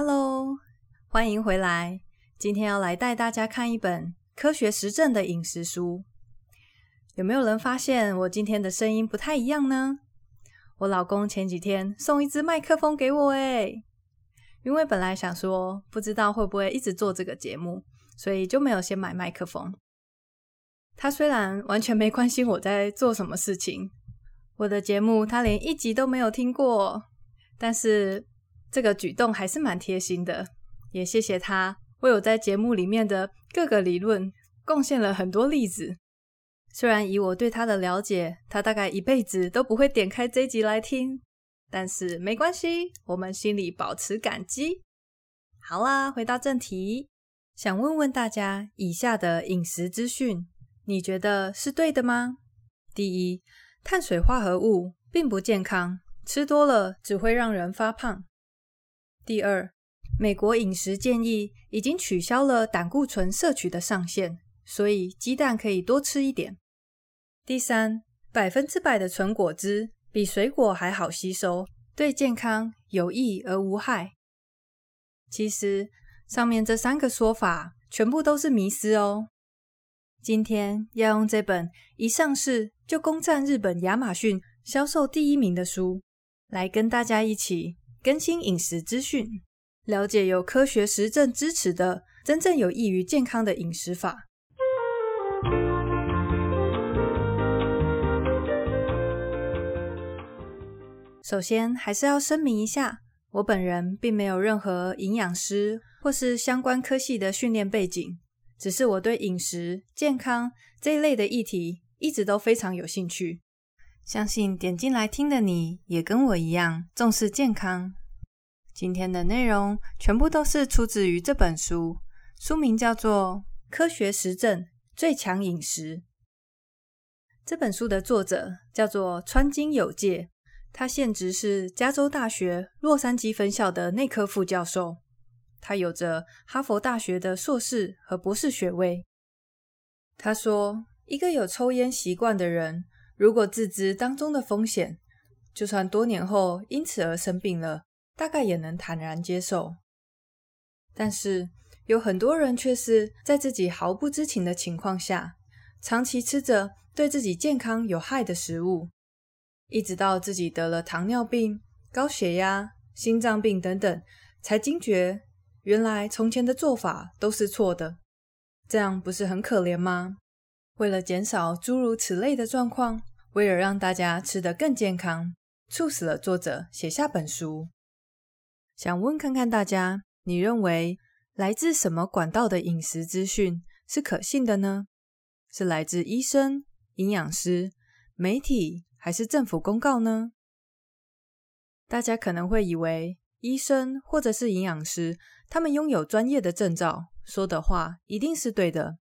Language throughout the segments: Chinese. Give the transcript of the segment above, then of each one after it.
Hello，欢迎回来。今天要来带大家看一本科学实证的饮食书。有没有人发现我今天的声音不太一样呢？我老公前几天送一支麦克风给我，诶，因为本来想说不知道会不会一直做这个节目，所以就没有先买麦克风。他虽然完全没关心我在做什么事情，我的节目他连一集都没有听过，但是这个举动还是蛮贴心的，也谢谢他为我在节目里面的各个理论贡献了很多例子。虽然以我对他的了解，他大概一辈子都不会点开这集来听，但是没关系，我们心里保持感激。好啦，回到正题，想问问大家以下的饮食资讯。你觉得是对的吗？第一，碳水化合物并不健康，吃多了只会让人发胖。第二，美国饮食建议已经取消了胆固醇摄取的上限，所以鸡蛋可以多吃一点。第三，百分之百的纯果汁比水果还好吸收，对健康有益而无害。其实，上面这三个说法全部都是迷思哦。今天要用这本一上市就攻占日本亚马逊销售第一名的书，来跟大家一起更新饮食资讯，了解有科学实证支持的真正有益于健康的饮食法。首先，还是要声明一下，我本人并没有任何营养师或是相关科系的训练背景。只是我对饮食健康这一类的议题一直都非常有兴趣，相信点进来听的你也跟我一样重视健康。今天的内容全部都是出自于这本书，书名叫做《科学实证最强饮食》。这本书的作者叫做川金有介，他现职是加州大学洛杉矶分校的内科副教授。他有着哈佛大学的硕士和博士学位。他说：“一个有抽烟习惯的人，如果自知当中的风险，就算多年后因此而生病了，大概也能坦然接受。但是有很多人却是在自己毫不知情的情况下，长期吃着对自己健康有害的食物，一直到自己得了糖尿病、高血压、心脏病等等，才惊觉。”原来从前的做法都是错的，这样不是很可怜吗？为了减少诸如此类的状况，为了让大家吃得更健康，促使了作者写下本书。想问看看大家，你认为来自什么管道的饮食资讯是可信的呢？是来自医生、营养师、媒体，还是政府公告呢？大家可能会以为医生或者是营养师。他们拥有专业的证照，说的话一定是对的。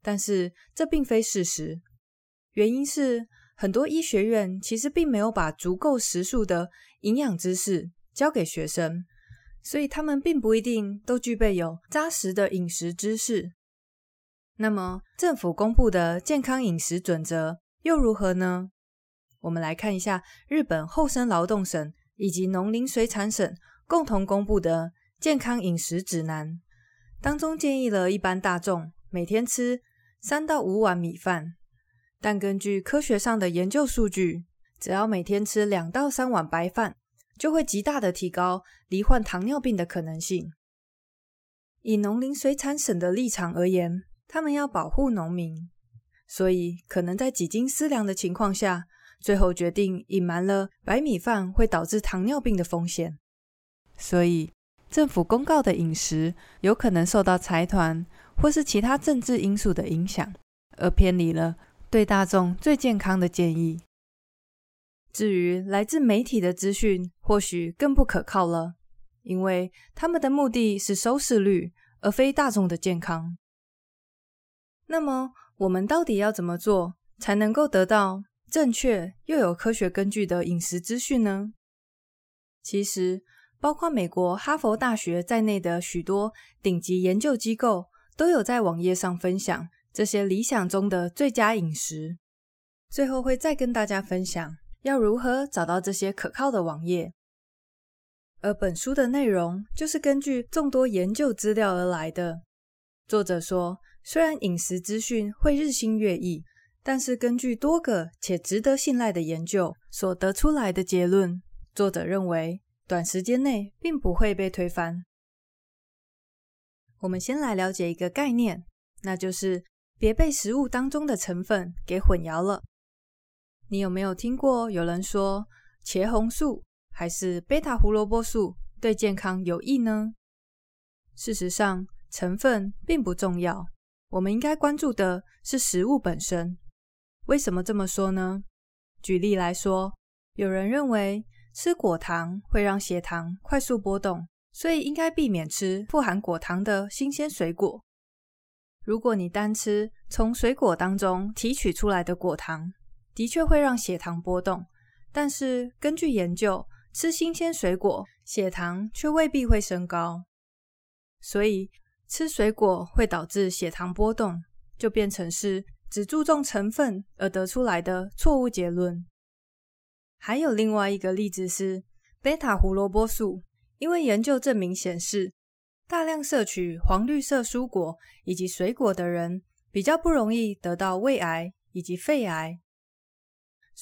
但是这并非事实，原因是很多医学院其实并没有把足够时数的营养知识交给学生，所以他们并不一定都具备有扎实的饮食知识。那么政府公布的健康饮食准则又如何呢？我们来看一下日本厚生劳动省以及农林水产省共同公布的。健康饮食指南当中建议了一般大众每天吃三到五碗米饭，但根据科学上的研究数据，只要每天吃两到三碗白饭，就会极大的提高罹患糖尿病的可能性。以农林水产省的立场而言，他们要保护农民，所以可能在几经思量的情况下，最后决定隐瞒了白米饭会导致糖尿病的风险。所以。政府公告的饮食有可能受到财团或是其他政治因素的影响，而偏离了对大众最健康的建议。至于来自媒体的资讯，或许更不可靠了，因为他们的目的是收视率，而非大众的健康。那么，我们到底要怎么做，才能够得到正确又有科学根据的饮食资讯呢？其实，包括美国哈佛大学在内的许多顶级研究机构都有在网页上分享这些理想中的最佳饮食。最后会再跟大家分享要如何找到这些可靠的网页。而本书的内容就是根据众多研究资料而来的。作者说，虽然饮食资讯会日新月异，但是根据多个且值得信赖的研究所得出来的结论，作者认为短时间内并不会被推翻。我们先来了解一个概念，那就是别被食物当中的成分给混淆了。你有没有听过有人说茄红素还是贝塔胡萝卜素对健康有益呢？事实上，成分并不重要，我们应该关注的是食物本身。为什么这么说呢？举例来说，有人认为吃果糖会让血糖快速波动。所以应该避免吃富含果糖的新鲜水果。如果你单吃从水果当中提取出来的果糖，的确会让血糖波动。但是根据研究，吃新鲜水果血糖却未必会升高。所以吃水果会导致血糖波动，就变成是只注重成分而得出来的错误结论。还有另外一个例子是贝塔胡萝卜素。因为研究证明显示，大量摄取黄绿色蔬果以及水果的人，比较不容易得到胃癌以及肺癌。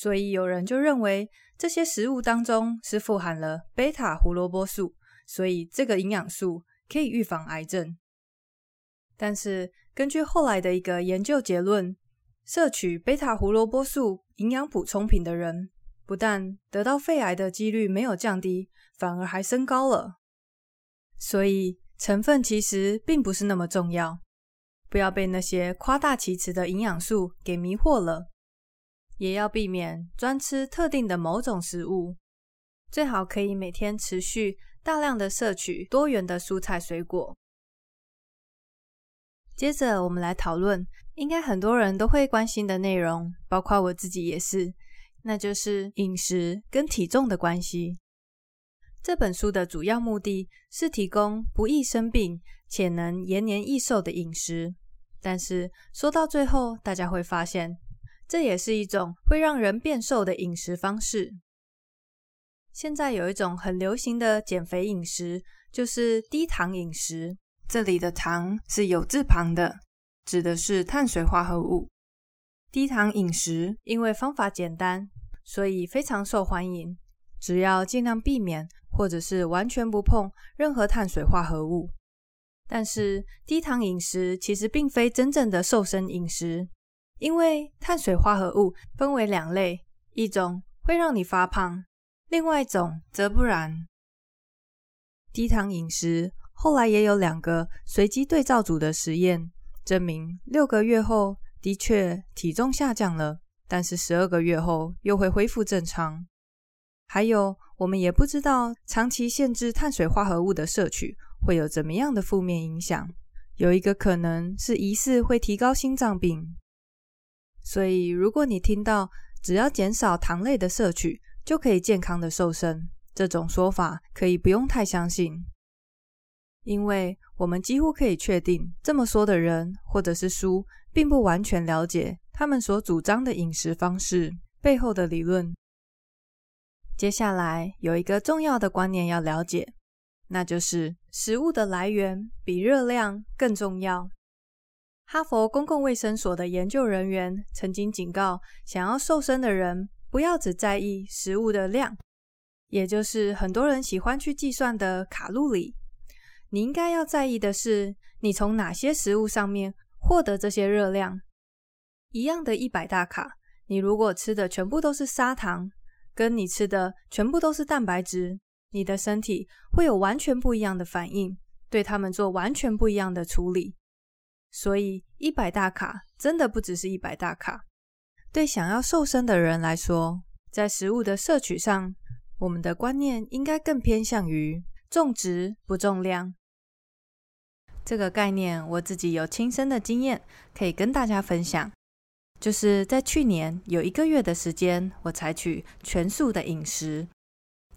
所以有人就认为，这些食物当中是富含了贝塔胡萝卜素，所以这个营养素可以预防癌症。但是根据后来的一个研究结论，摄取贝塔胡萝卜素营养补充品的人，不但得到肺癌的几率没有降低。反而还升高了，所以成分其实并不是那么重要，不要被那些夸大其词的营养素给迷惑了，也要避免专吃特定的某种食物，最好可以每天持续大量的摄取多元的蔬菜水果。接着我们来讨论，应该很多人都会关心的内容，包括我自己也是，那就是饮食跟体重的关系。这本书的主要目的是提供不易生病且能延年益寿的饮食，但是说到最后，大家会发现，这也是一种会让人变瘦的饮食方式。现在有一种很流行的减肥饮食，就是低糖饮食。这里的“糖”是有字旁的，指的是碳水化合物。低糖饮食因为方法简单，所以非常受欢迎。只要尽量避免。或者是完全不碰任何碳水化合物，但是低糖饮食其实并非真正的瘦身饮食，因为碳水化合物分为两类，一种会让你发胖，另外一种则不然。低糖饮食后来也有两个随机对照组的实验，证明六个月后的确体重下降了，但是十二个月后又会恢复正常。还有，我们也不知道长期限制碳水化合物的摄取会有怎么样的负面影响。有一个可能是疑似会提高心脏病。所以，如果你听到只要减少糖类的摄取就可以健康的瘦身，这种说法可以不用太相信，因为我们几乎可以确定，这么说的人或者是书并不完全了解他们所主张的饮食方式背后的理论。接下来有一个重要的观念要了解，那就是食物的来源比热量更重要。哈佛公共卫生所的研究人员曾经警告，想要瘦身的人不要只在意食物的量，也就是很多人喜欢去计算的卡路里。你应该要在意的是，你从哪些食物上面获得这些热量。一样的一百大卡，你如果吃的全部都是砂糖。跟你吃的全部都是蛋白质，你的身体会有完全不一样的反应，对他们做完全不一样的处理。所以一百大卡真的不只是一百大卡。对想要瘦身的人来说，在食物的摄取上，我们的观念应该更偏向于重质不重量。这个概念我自己有亲身的经验，可以跟大家分享。就是在去年有一个月的时间，我采取全素的饮食。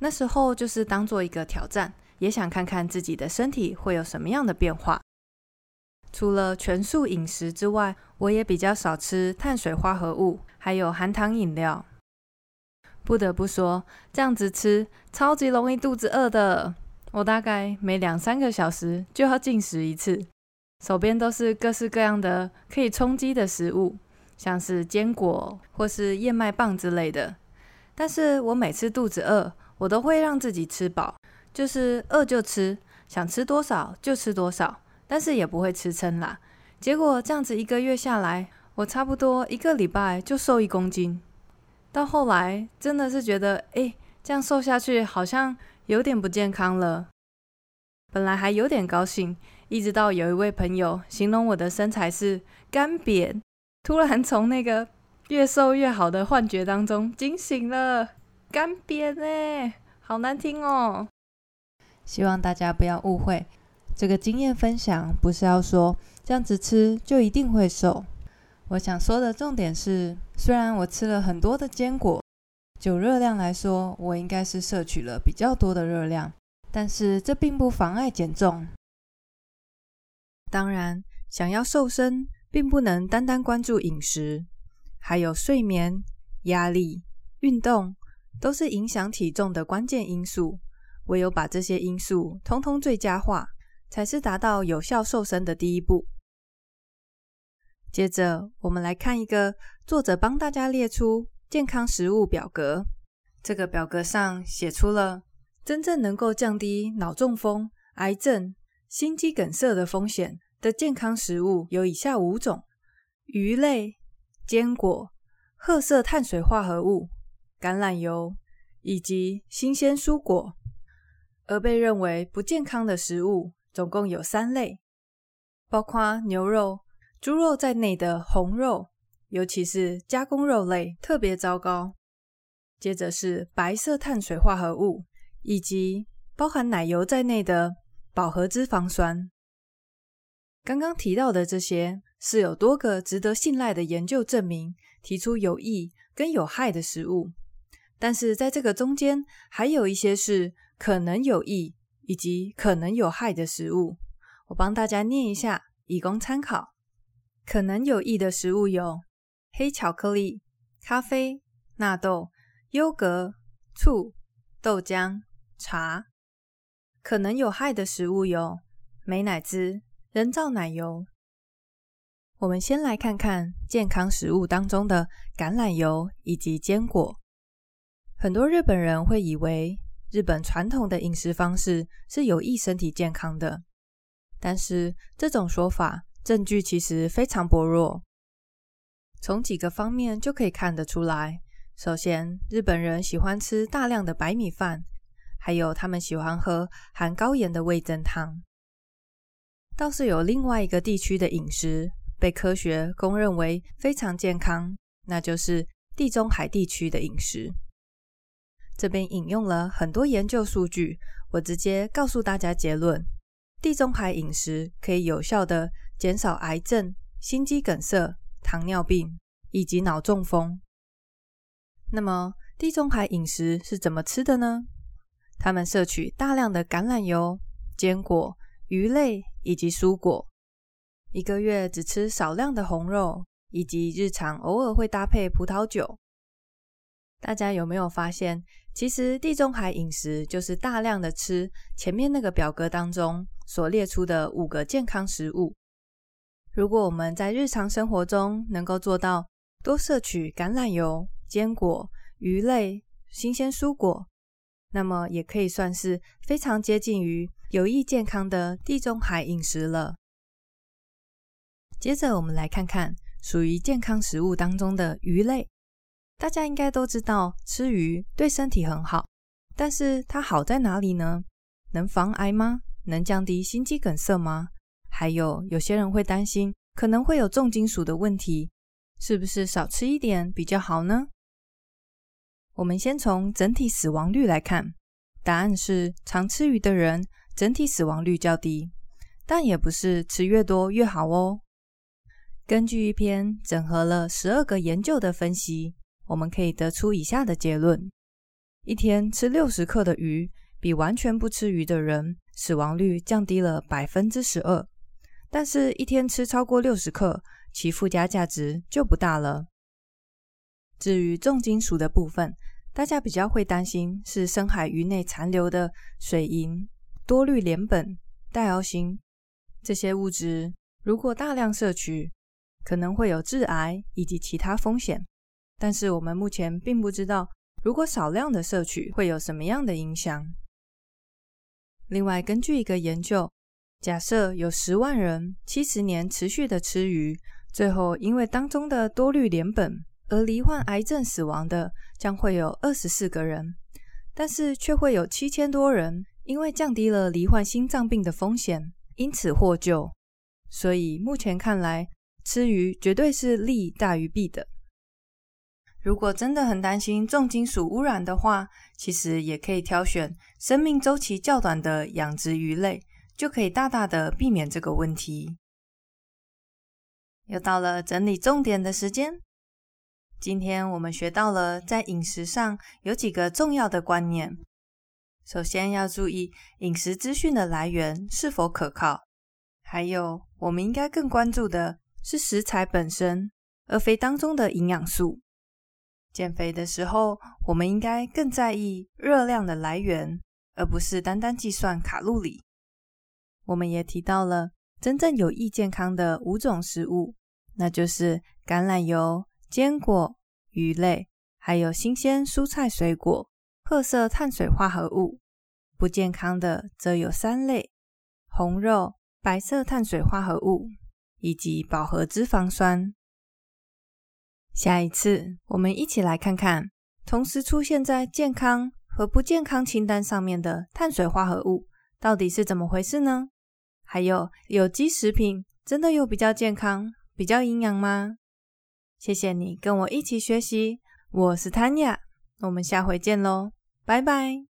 那时候就是当做一个挑战，也想看看自己的身体会有什么样的变化。除了全素饮食之外，我也比较少吃碳水化合物，还有含糖饮料。不得不说，这样子吃超级容易肚子饿的。我大概每两三个小时就要进食一次，手边都是各式各样的可以充饥的食物，像是坚果或是燕麦棒之类的。但是我每次肚子饿，我都会让自己吃饱，就是饿就吃，想吃多少就吃多少，但是也不会吃撑啦。结果这样子一个月下来，我差不多一个礼拜就瘦一公斤。到后来真的是觉得，哎，这样瘦下去好像有点不健康了。本来还有点高兴，一直到有一位朋友形容我的身材是干瘪，突然从那个越瘦越好的幻觉当中惊醒了。干瘪呢，好难听哦。希望大家不要误会，这个经验分享不是要说这样子吃就一定会瘦。我想说的重点是，虽然我吃了很多的坚果，就热量来说，我应该是摄取了比较多的热量，但是这并不妨碍减重。当然，想要瘦身，并不能单单关注饮食，还有睡眠、压力、运动，都是影响体重的关键因素。唯有把这些因素通通最佳化，才是达到有效瘦身的第一步。接着，我们来看一个作者帮大家列出健康食物表格。这个表格上写出了真正能够降低脑中风、癌症、心肌梗塞的风险的健康食物有以下五种：鱼类、坚果、褐色碳水化合物、橄榄油以及新鲜蔬果。而被认为不健康的食物总共有三类，包括牛肉。猪肉在内的红肉，尤其是加工肉类，特别糟糕。接着是白色碳水化合物，以及包含奶油在内的饱和脂肪酸。刚刚提到的这些，是有多个值得信赖的研究证明，提出有益跟有害的食物。但是在这个中间，还有一些是可能有益以及可能有害的食物。我帮大家念一下，以供参考。可能有益的食物有黑巧克力、咖啡、纳豆、优格、醋、豆浆、茶；可能有害的食物有美乃滋、人造奶油。我们先来看看健康食物当中的橄榄油以及坚果。很多日本人会以为日本传统的饮食方式是有益身体健康的，但是这种说法。证据其实非常薄弱，从几个方面就可以看得出来。首先，日本人喜欢吃大量的白米饭，还有他们喜欢喝含高盐的味噌汤。倒是有另外一个地区的饮食被科学公认为非常健康，那就是地中海地区的饮食。这边引用了很多研究数据，我直接告诉大家结论：地中海饮食可以有效的。减少癌症、心肌梗塞、糖尿病以及脑中风。那么，地中海饮食是怎么吃的呢？他们摄取大量的橄榄油、坚果、鱼类以及蔬果，一个月只吃少量的红肉，以及日常偶尔会搭配葡萄酒。大家有没有发现，其实地中海饮食就是大量的吃前面那个表格当中所列出的五个健康食物。如果我们在日常生活中能够做到多摄取橄榄油、坚果、鱼类、新鲜蔬果，那么也可以算是非常接近于有益健康的地中海饮食了。接着，我们来看看属于健康食物当中的鱼类。大家应该都知道，吃鱼对身体很好，但是它好在哪里呢？能防癌吗？能降低心肌梗塞吗？还有有些人会担心可能会有重金属的问题，是不是少吃一点比较好呢？我们先从整体死亡率来看，答案是常吃鱼的人整体死亡率较低，但也不是吃越多越好哦。根据一篇整合了十二个研究的分析，我们可以得出以下的结论：一天吃六十克的鱼，比完全不吃鱼的人死亡率降低了百分之十二。但是，一天吃超过六十克，其附加价值就不大了。至于重金属的部分，大家比较会担心是深海鱼内残留的水银、多氯联苯、戴奥辛这些物质，如果大量摄取，可能会有致癌以及其他风险。但是我们目前并不知道，如果少量的摄取会有什么样的影响。另外，根据一个研究，假设有十万人七十年持续的吃鱼，最后因为当中的多氯联苯而罹患癌症死亡的，将会有二十四个人，但是却会有七千多人因为降低了罹患心脏病的风险，因此获救。所以目前看来，吃鱼绝对是利大于弊的。如果真的很担心重金属污染的话，其实也可以挑选生命周期较短的养殖鱼类，就可以大大的避免这个问题。又到了整理重点的时间，今天我们学到了在饮食上有几个重要的观念。首先要注意饮食资讯的来源是否可靠，还有我们应该更关注的是食材本身，而非当中的营养素。减肥的时候，我们应该更在意热量的来源，而不是单单计算卡路里。我们也提到了真正有益健康的五种食物，那就是橄榄油、坚果、鱼类，还有新鲜蔬菜水果、褐色碳水化合物。不健康的则有三类：红肉、白色碳水化合物以及饱和脂肪酸。下一次，我们一起来看看同时出现在健康和不健康清单上面的碳水化合物到底是怎么回事呢？还有，有机食品真的有比较健康、比较营养吗？谢谢你跟我一起学习，我是 Tanya，我们下回见喽，拜拜。